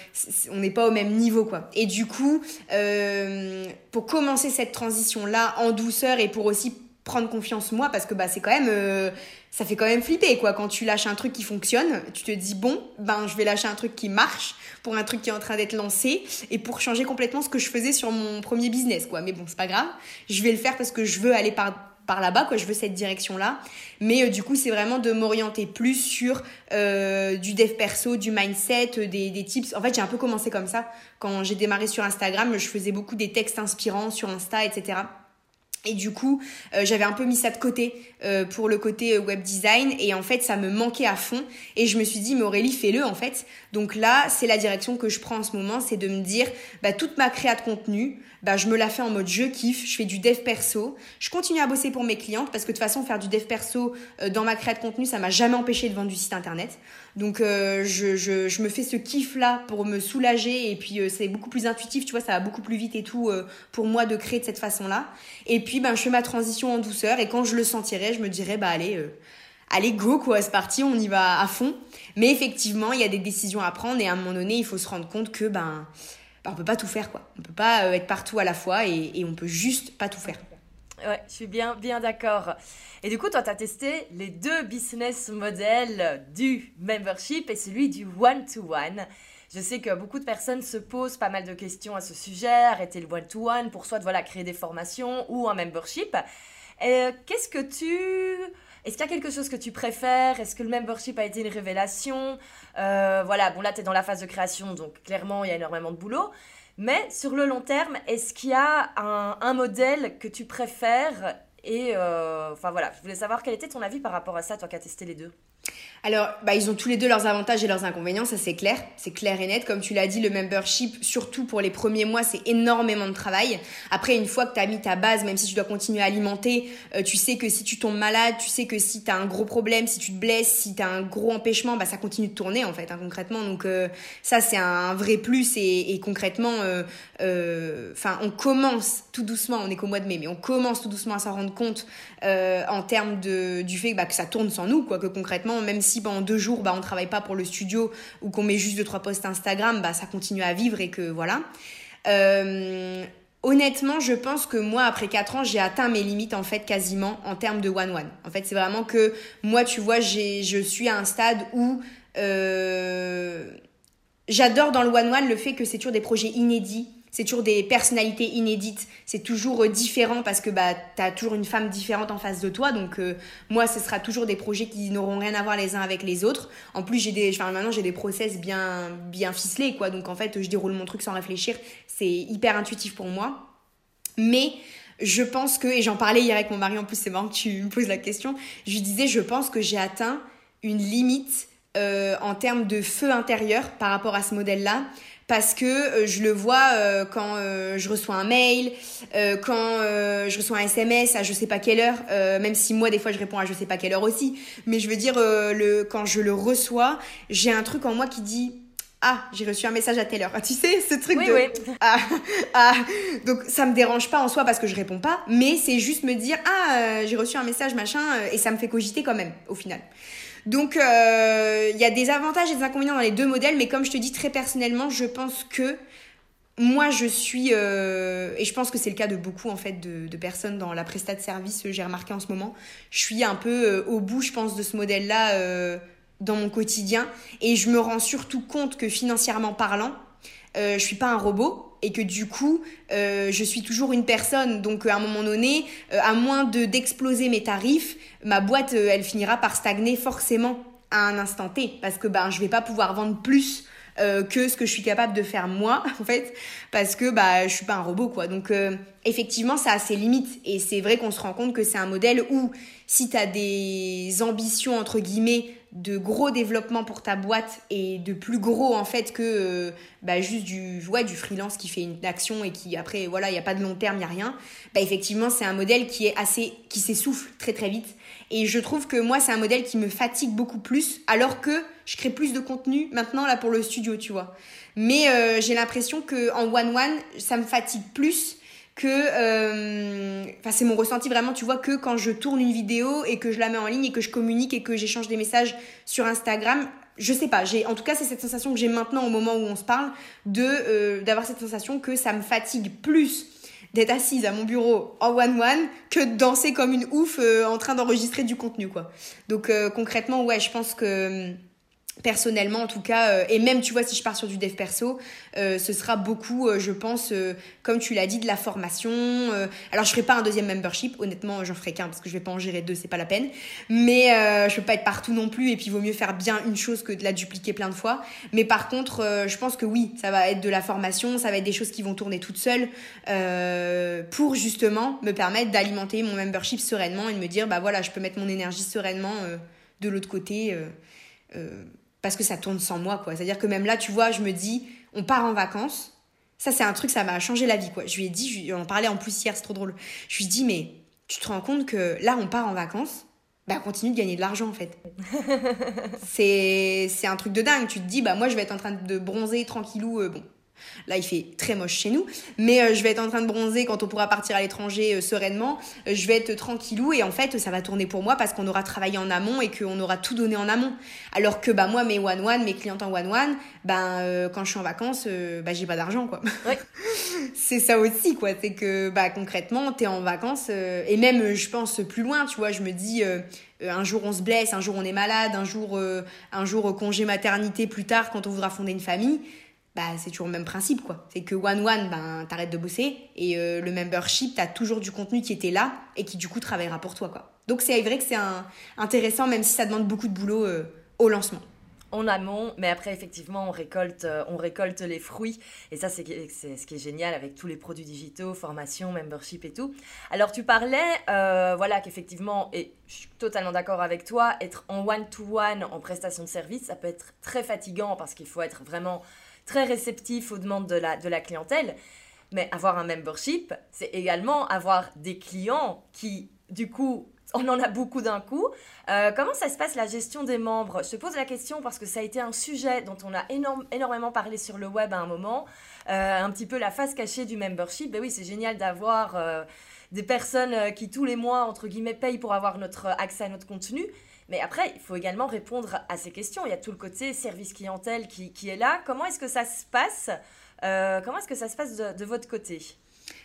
on n'est pas au même niveau quoi. Et du coup, euh, pour commencer cette transition là en douceur et pour aussi prendre confiance moi parce que bah c'est quand même euh, ça fait quand même flipper quoi quand tu lâches un truc qui fonctionne tu te dis bon ben je vais lâcher un truc qui marche pour un truc qui est en train d'être lancé et pour changer complètement ce que je faisais sur mon premier business quoi mais bon c'est pas grave je vais le faire parce que je veux aller par par là-bas, quoi. Je veux cette direction-là. Mais euh, du coup, c'est vraiment de m'orienter plus sur euh, du dev perso, du mindset, des, des tips. En fait, j'ai un peu commencé comme ça. Quand j'ai démarré sur Instagram, je faisais beaucoup des textes inspirants sur Insta, etc. Et du coup, euh, j'avais un peu mis ça de côté euh, pour le côté euh, web design et en fait, ça me manquait à fond et je me suis dit mais Aurélie, fais-le en fait. Donc là, c'est la direction que je prends en ce moment, c'est de me dire bah toute ma créa de contenu, bah je me la fais en mode je kiffe, je fais du dev perso, je continue à bosser pour mes clientes parce que de toute façon faire du dev perso dans ma créa de contenu, ça m'a jamais empêché de vendre du site internet. Donc je, je, je, me fais ce kiff là pour me soulager et puis c'est beaucoup plus intuitif, tu vois, ça va beaucoup plus vite et tout pour moi de créer de cette façon-là. Et puis ben je fais ma transition en douceur et quand je le sentirai, je me dirai bah allez euh, allez go quoi, c'est parti, on y va à fond. Mais effectivement, il y a des décisions à prendre et à un moment donné, il faut se rendre compte que ben on peut pas tout faire quoi. On peut pas euh, être partout à la fois et, et on peut juste pas tout faire. Ouais, je suis bien, bien d'accord. Et du coup, toi, tu as testé les deux business models du membership et celui du one-to-one. one to one je sais que beaucoup de personnes se posent pas mal de questions à ce sujet, arrêter le one-to-one pour soit voilà, créer des formations ou un membership. Euh, qu'est-ce que tu... Est-ce qu'il y a quelque chose que tu préfères? Est-ce que le membership a été une révélation? Euh, Voilà, bon là, tu es dans la phase de création, donc clairement, il y a énormément de boulot. Mais sur le long terme, est-ce qu'il y a un, modèle que tu préfères? Et euh, enfin voilà, je voulais savoir quel était ton avis par rapport à ça, toi qui as testé les deux. Alors, bah, ils ont tous les deux leurs avantages et leurs inconvénients, ça c'est clair, c'est clair et net. Comme tu l'as dit, le membership, surtout pour les premiers mois, c'est énormément de travail. Après, une fois que tu as mis ta base, même si tu dois continuer à alimenter, euh, tu sais que si tu tombes malade, tu sais que si tu as un gros problème, si tu te blesses, si tu as un gros empêchement, bah, ça continue de tourner en fait, hein, concrètement. Donc euh, ça, c'est un vrai plus et, concrètement, euh, enfin, on commence tout doucement, on est qu'au mois de mai, mais on commence tout doucement à s'en rendre compte en termes de, du fait bah, que ça tourne sans nous, quoi, que concrètement, même si pendant deux jours, bah, on travaille pas pour le studio ou qu'on met juste deux, trois posts Instagram, bah, ça continue à vivre et que voilà. Euh, honnêtement, je pense que moi, après quatre ans, j'ai atteint mes limites, en fait, quasiment, en termes de one-one. En fait, c'est vraiment que moi, tu vois, je suis à un stade où euh, j'adore dans le one-one le fait que c'est toujours des projets inédits c'est toujours des personnalités inédites, c'est toujours euh, différent parce que bah tu as toujours une femme différente en face de toi donc euh, moi ce sera toujours des projets qui n'auront rien à voir les uns avec les autres. En plus, j'ai des enfin, maintenant j'ai des process bien bien ficelés quoi. Donc en fait, je déroule mon truc sans réfléchir, c'est hyper intuitif pour moi. Mais je pense que et j'en parlais hier avec mon mari en plus, c'est marrant que tu me poses la question. Je lui disais je pense que j'ai atteint une limite en termes de feu intérieur par rapport à ce modèle-là parce que euh, je le vois euh, quand euh, je reçois un mail, quand je reçois un SMS à je sais pas quelle heure, même si moi des fois je réponds à je sais pas quelle heure aussi, mais je veux dire le quand je le reçois, j'ai un truc en moi qui dit ah, j'ai reçu un message à telle heure. tu sais, ce truc de. Oui. Ah, ah. Donc, ça me dérange pas en soi parce que je réponds pas, mais c'est juste me dire, ah, j'ai reçu un message, machin, et ça me fait cogiter quand même, au final. Donc, euh, il y a des avantages et des inconvénients dans les deux modèles, mais comme je te dis très personnellement, je pense que moi, je suis, euh, et je pense que c'est le cas de beaucoup en fait de, personnes dans la prestat de service, j'ai remarqué en ce moment, je suis un peu euh, au bout, je pense, de ce modèle-là dans mon quotidien, et je me rends surtout compte que financièrement parlant, je suis pas un robot, et que du coup, euh, je suis toujours une personne. Donc, à un moment donné, euh, à moins de d'exploser mes tarifs, ma boîte, euh, elle finira par stagner forcément à un instant T, parce que ben, je vais pas pouvoir vendre plus que ce que je suis capable de faire moi, en fait, parce que bah, je suis pas un robot, quoi. Donc, effectivement, ça a ses limites. Et c'est vrai qu'on se rend compte que c'est un modèle où, si tu as des ambitions, entre guillemets, de gros développement pour ta boîte et de plus gros en fait que euh, bah, juste du ouais, du freelance qui fait une action et qui après voilà il n'y a pas de long terme il n'y a rien bah effectivement c'est un modèle qui est assez qui s'essouffle très très vite et je trouve que moi c'est un modèle qui me fatigue beaucoup plus alors que je crée plus de contenu maintenant là pour le studio tu vois. Mais euh, j'ai l'impression que en one one ça me fatigue plus que euh, enfin c'est mon ressenti vraiment tu vois que quand je tourne une vidéo et que je la mets en ligne et que je communique et que j'échange des messages sur Instagram je sais pas. J'ai en tout cas c'est cette sensation que j'ai maintenant au moment où on se parle de euh, d'avoir cette sensation que ça me fatigue plus d'être assise à mon bureau en one one que de danser comme une ouf euh, en train d'enregistrer du contenu quoi. Donc concrètement ouais je pense que personnellement en tout cas euh, et même tu vois si je pars sur du dev perso euh, ce sera beaucoup euh, je pense comme tu l'as dit de la formation alors je ferai pas un deuxième membership honnêtement j'en ferai qu'un parce que je vais pas en gérer deux c'est pas la peine mais je peux pas être partout non plus et puis vaut mieux faire bien une chose que de la dupliquer plein de fois mais par contre je pense que oui ça va être de la formation ça va être des choses qui vont tourner toutes seules pour justement me permettre d'alimenter mon membership sereinement et de me dire bah voilà je peux mettre mon énergie sereinement de l'autre côté parce que ça tourne sans moi, quoi. C'est-à-dire que même là, tu vois, je me dis, on part en vacances. Ça, c'est un truc, ça m'a changé la vie, quoi. Je lui ai dit, je lui en parlais en plus hier, c'est trop drôle. Je lui ai dit, mais tu te rends compte que là, on part en vacances, bah, continue de gagner de l'argent, en fait. c'est, c'est un truc de dingue. Tu te dis, bah, moi, je vais être en train de bronzer tranquillou, euh, bon, Là, il fait très moche chez nous, mais euh, je vais être en train de bronzer quand on pourra partir à l'étranger euh, sereinement. Euh, je vais être tranquillou et en fait, ça va tourner pour moi parce qu'on aura travaillé en amont et qu'on aura tout donné en amont. Alors que bah moi, mes one one, mes clientes en one one, ben quand je suis en vacances, bah j'ai pas d'argent quoi. c'est ça aussi quoi, c'est que bah concrètement, t'es en vacances et même je pense plus loin, tu vois, je me dis un jour on se blesse, un jour on est malade, un jour un jour congé maternité plus tard quand on voudra fonder une famille bah, c'est toujours le même principe, quoi. C'est que one one, ben, t'arrêtes de bosser et euh, le membership, t'as toujours du contenu qui était là et qui du coup travaillera pour toi, quoi. Donc c'est vrai que c'est intéressant, même si ça demande beaucoup de boulot euh, au lancement. En amont, mais après effectivement on récolte, euh, on récolte les fruits et ça c'est ce qui est génial avec tous les produits digitaux, formation, membership et tout. Alors tu parlais, voilà qu'effectivement et je suis totalement d'accord avec toi, être en one to one en prestation de service, ça peut être très fatigant parce qu'il faut être vraiment très réceptif aux demandes de la, de la clientèle. Mais avoir un membership, c'est également avoir des clients qui, du coup, on en a beaucoup d'un coup. Euh, comment ça se passe la gestion des membres? Je te pose la question parce que ça a été un sujet dont on a énormément parlé sur le web à un moment. Euh, un petit peu la face cachée du membership. Ben oui, c'est génial d'avoir euh, des personnes qui tous les mois, entre guillemets, payent pour avoir notre accès à notre contenu. Mais après, il faut également répondre à ces questions. Il y a tout le côté service clientèle qui, est là. Comment est-ce que ça se passe euh, Comment est-ce que ça se passe de votre côté?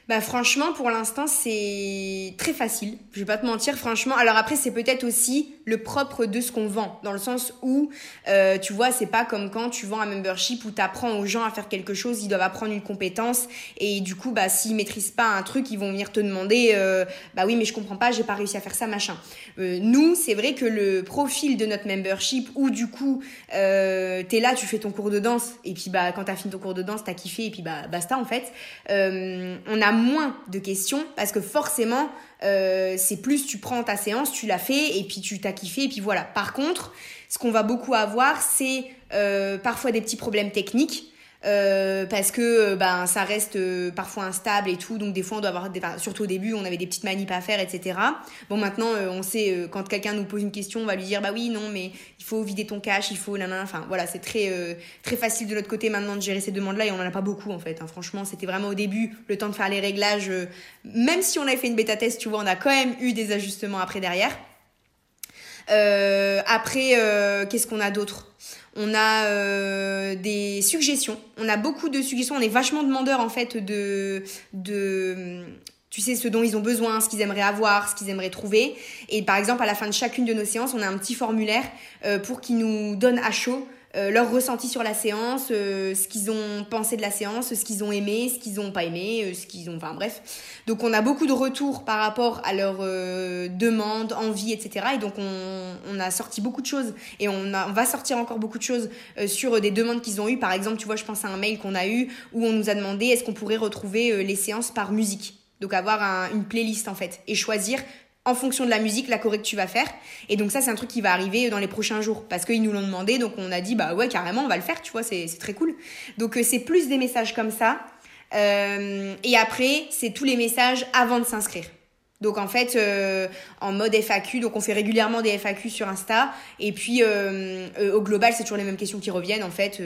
Bah franchement, pour l'instant, c'est très facile. Je vais pas te mentir, franchement. Alors après, c'est peut-être aussi le propre de ce qu'on vend, dans le sens où, euh, tu vois, c'est pas comme quand tu vends un membership où tu apprends aux gens à faire quelque chose, ils doivent apprendre une compétence, et du coup, bah s'ils maîtrisent pas un truc, ils vont venir te demander, euh, bah oui, mais je comprends pas, j'ai pas réussi à faire ça, machin. Euh, nous, c'est vrai que le profil de notre membership, où du coup, euh, t'es là, tu fais ton cours de danse, et puis bah quand t'as fini ton cours de danse, t'as kiffé, et puis bah basta en fait. On a moins de questions parce que forcément, euh, c'est plus tu prends ta séance, tu l'as fait et puis tu t'as kiffé et puis voilà. Par contre, ce qu'on va beaucoup avoir, c'est euh, parfois des petits problèmes techniques. Euh, parce que euh, ben ça reste euh, parfois instable et tout donc des fois on doit avoir des, surtout au début on avait des petites manips à faire etc bon maintenant on sait quand quelqu'un nous pose une question on va lui dire bah oui non mais il faut vider ton cache il faut nanana. Enfin voilà c'est très très facile de l'autre côté maintenant de gérer ces demandes là et on en a pas beaucoup en fait hein. franchement c'était vraiment au début le temps de faire les réglages même si on avait fait une bêta test tu vois on a quand même eu des ajustements après derrière. Après qu'est-ce qu'on a d'autre? On a euh, des suggestions. On a beaucoup de suggestions. On est vachement demandeur en fait de tu sais ce dont ils ont besoin, ce qu'ils aimeraient avoir, ce qu'ils aimeraient trouver. Et par exemple, à la fin de chacune de nos séances, on a un petit formulaire euh, pour qu'ils nous donnent à chaud euh, leur ressenti sur la séance, euh, ce qu'ils ont pensé de la séance, ce qu'ils ont aimé, ce qu'ils n'ont pas aimé, euh, ce qu'ils ont... Enfin bref. Donc on a beaucoup de retours par rapport à leurs demandes, envies, etc. Et donc on, a sorti beaucoup de choses et on, va sortir encore beaucoup de choses sur des demandes qu'ils ont eues. Par exemple, tu vois, je pense à un mail qu'on a eu où on nous a demandé est-ce qu'on pourrait retrouver les séances par musique. Donc avoir un, une playlist en fait et choisir en fonction de la musique, la choré que tu vas faire. Et donc ça, c'est un truc qui va arriver dans les prochains jours. Parce qu'ils nous l'ont demandé, donc on a dit, bah ouais, carrément, on va le faire, tu vois, c'est très cool. Donc euh, c'est plus des messages comme ça. Euh, et après, c'est tous les messages avant de s'inscrire. Donc en fait, euh, en mode FAQ, donc on fait régulièrement des FAQ sur Insta. Et puis euh, euh, au global, c'est toujours les mêmes questions qui reviennent. En fait,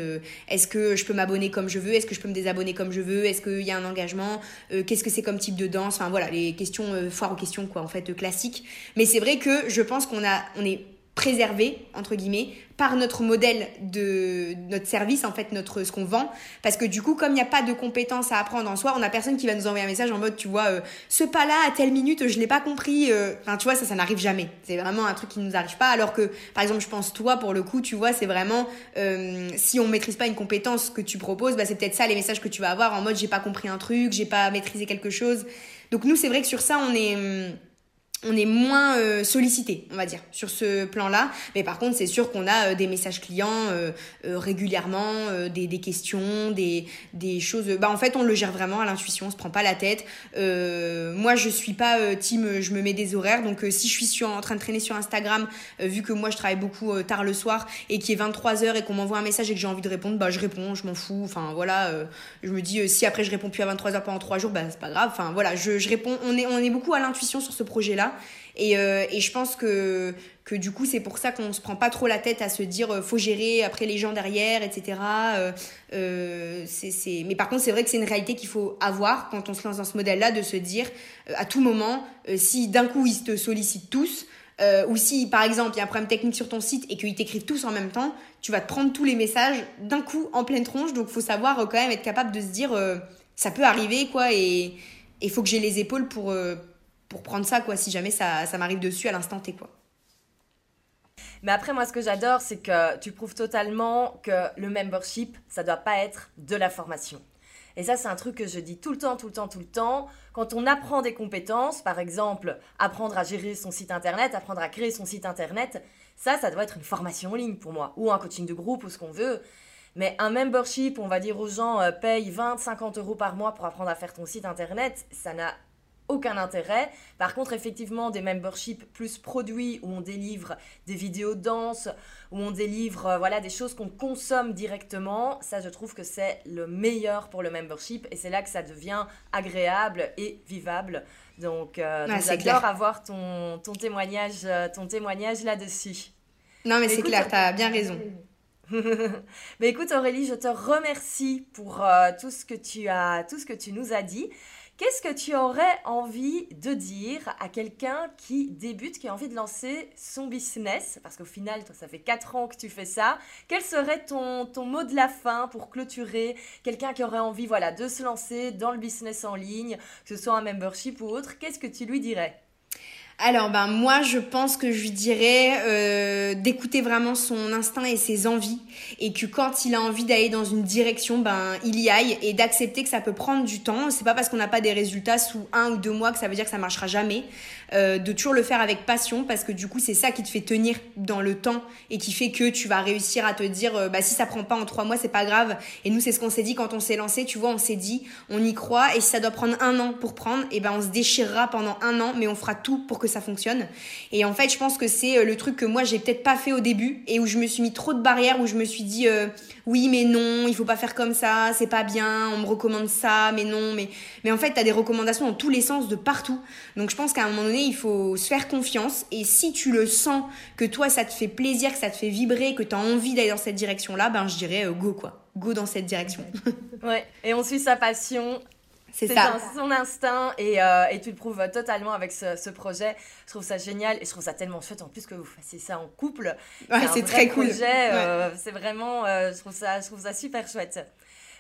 est-ce que je peux m'abonner comme je veux? Est-ce que je peux me désabonner comme je veux? Est-ce qu'il y a un engagement? Qu'est-ce que c'est comme type de danse? Enfin voilà, les questions foire aux questions quoi, en fait classiques. Mais c'est vrai que je pense qu'on a, est préservé entre guillemets par notre modèle de notre service en fait notre ce qu'on vend. Parce que du coup comme il n'y a pas de compétences à apprendre en soi on a personne qui va nous envoyer un message en mode tu vois euh, ce pas là à telle minute je l'ai pas compris euh. enfin tu vois ça ça n'arrive jamais. C'est vraiment un truc qui nous arrive pas. Alors que par exemple je pense toi pour le coup tu vois c'est vraiment euh, si on maîtrise pas une compétence que tu proposes bah c'est peut-être ça les messages que tu vas avoir en mode j'ai pas compris un truc j'ai pas maîtrisé quelque chose. Donc nous c'est vrai que sur ça on est hum, on est moins euh, sollicité, on va dire, sur ce plan-là. Mais par contre, c'est sûr qu'on a euh, des messages clients euh, régulièrement, des, des, questions, des, des choses. Bah en fait, on le gère vraiment à l'intuition, on se prend pas la tête. moi, je suis pas team, je me mets des horaires. Donc, si je suis en train de traîner sur Instagram, vu que moi je travaille beaucoup tard le soir et qu'il est 23 h et qu'on m'envoie un message et que j'ai envie de répondre, bah je réponds, je m'en fous. Enfin voilà, je me dis si après je réponds plus à 23 h pendant 3 jours, bah c'est pas grave. Enfin voilà, je, je réponds. On est on est beaucoup à l'intuition sur ce projet-là. Et, euh, et je pense que, du coup, c'est pour ça qu'on se prend pas trop la tête à se dire euh, faut gérer après les gens derrière, etc. Euh, euh, Mais par contre, c'est vrai que c'est une réalité qu'il faut avoir quand on se lance dans ce modèle-là, de se dire à tout moment, si d'un coup ils te sollicitent tous, ou si par exemple il y a un problème technique sur ton site et qu'ils t'écrivent tous en même temps, tu vas te prendre tous les messages d'un coup en pleine tronche. Donc faut savoir quand même être capable de se dire ça peut arriver quoi et il faut que j'ai les épaules pour, pour prendre ça, quoi, si jamais ça, ça m'arrive dessus à l'instant T, quoi. Mais après, moi, ce que j'adore, c'est que tu prouves totalement que le membership, ça doit pas être de la formation. Et ça, c'est un truc que je dis tout le temps, tout le temps, tout le temps. Quand on apprend des compétences, par exemple, apprendre à gérer son site internet, apprendre à créer son site internet, ça, ça doit être une formation en ligne pour moi, ou un coaching de groupe, ou ce qu'on veut. Mais un membership, on va dire aux gens, euh, paye 20, 50 euros par mois pour apprendre à faire ton site internet, ça n'a aucun intérêt. Par contre, effectivement, des memberships plus produits où on délivre des vidéos de danse, où on délivre euh, voilà, des choses qu'on consomme directement, ça, je trouve que c'est le meilleur pour le membership et c'est là que ça devient agréable et vivable. Donc, euh, j'adore avoir ton, ton témoignage, euh, ton témoignage là-dessus. Non, mais, c'est clair, tu as bien raison. mais écoute Aurélie, je te remercie pour euh, tout ce que tu as, tout ce que tu nous as dit. Qu'est-ce que tu aurais envie de dire à quelqu'un qui débute, qui a envie de lancer son business? Parce qu'au final, toi, ça fait 4 ans que tu fais ça. Quel serait ton, ton mot de la fin pour clôturer? Quelqu'un qui aurait envie voilà, de se lancer dans le business en ligne, que ce soit un membership ou autre, qu'est-ce que tu lui dirais? Alors ben moi je pense que je lui dirais euh, d'écouter vraiment son instinct et ses envies. Et que quand il a envie d'aller dans une direction ben il y aille et d'accepter que ça peut prendre du temps. C'est pas parce qu'on n'a pas des résultats sous un ou deux mois que ça veut dire que ça marchera jamais. Euh, de toujours le faire avec passion parce que du coup c'est ça qui te fait tenir dans le temps et qui fait que tu vas réussir à te dire euh, bah si ça prend pas en trois mois c'est pas grave. Et nous c'est ce qu'on s'est dit quand on s'est lancé tu vois on s'est dit on y croit. Et si ça doit prendre un an pour prendre et ben on se déchirera pendant un an mais on fera tout pour que ça fonctionne. Et en fait, je pense que c'est euh, le truc que moi j'ai peut-être pas fait au début et où je me suis mis trop de barrières, où je me suis dit euh, oui mais non, il faut pas faire comme ça, c'est pas bien, on me recommande ça, mais non, mais mais en fait t'as des recommandations dans tous les sens de partout. Donc je pense qu'à un moment donné il faut se faire confiance et si tu le sens que toi ça te fait plaisir, que ça te fait vibrer, que tu as envie d'aller dans cette direction là, ben je dirais euh, go quoi, go dans cette direction. ouais, et on suit sa passion c'est ça. son instinct et, euh, et, tu le prouves totalement avec ce, ce, projet. Je trouve ça génial et je trouve ça tellement chouette en plus que vous fassiez ça en couple. Ouais, c'est très cool. Euh, c'est vraiment, euh, je, trouve ça, je trouve ça super chouette.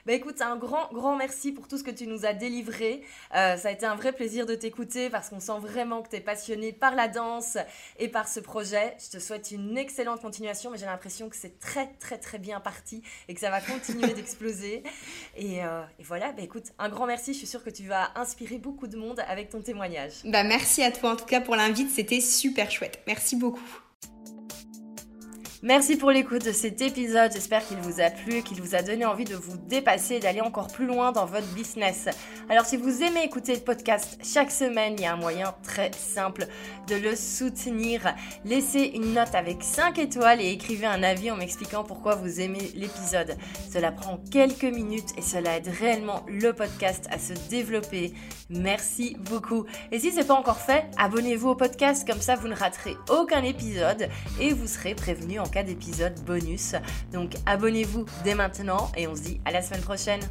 Bah écoute, un grand, grand merci pour tout ce que tu nous as délivré. Euh, ça a été un vrai plaisir de t'écouter parce qu'on sent vraiment que tu es passionné par la danse et par ce projet. Je te souhaite une excellente continuation, mais j'ai l'impression que c'est très, très, très bien parti et que ça va continuer d'exploser. Et, euh, et, voilà, bah écoute, un grand merci. Je suis sûre que tu vas inspirer beaucoup de monde avec ton témoignage. Bah merci à toi en tout cas pour l'invite. C'était super chouette. Merci beaucoup. Merci pour l'écoute de cet épisode, j'espère qu'il vous a plu, qu'il vous a donné envie de vous dépasser et d'aller encore plus loin dans votre business. Alors si vous aimez écouter le podcast chaque semaine, il y a un moyen très simple de le soutenir. Laissez une note avec 5 étoiles et écrivez un avis en m'expliquant pourquoi vous aimez l'épisode. Cela prend quelques minutes et cela aide réellement le podcast à se développer. Merci beaucoup. Et si ce n'est pas encore fait, abonnez-vous au podcast, comme ça vous ne raterez aucun épisode et vous serez prévenu en cas d'épisode bonus. Donc abonnez-vous dès maintenant et on se dit à la semaine prochaine.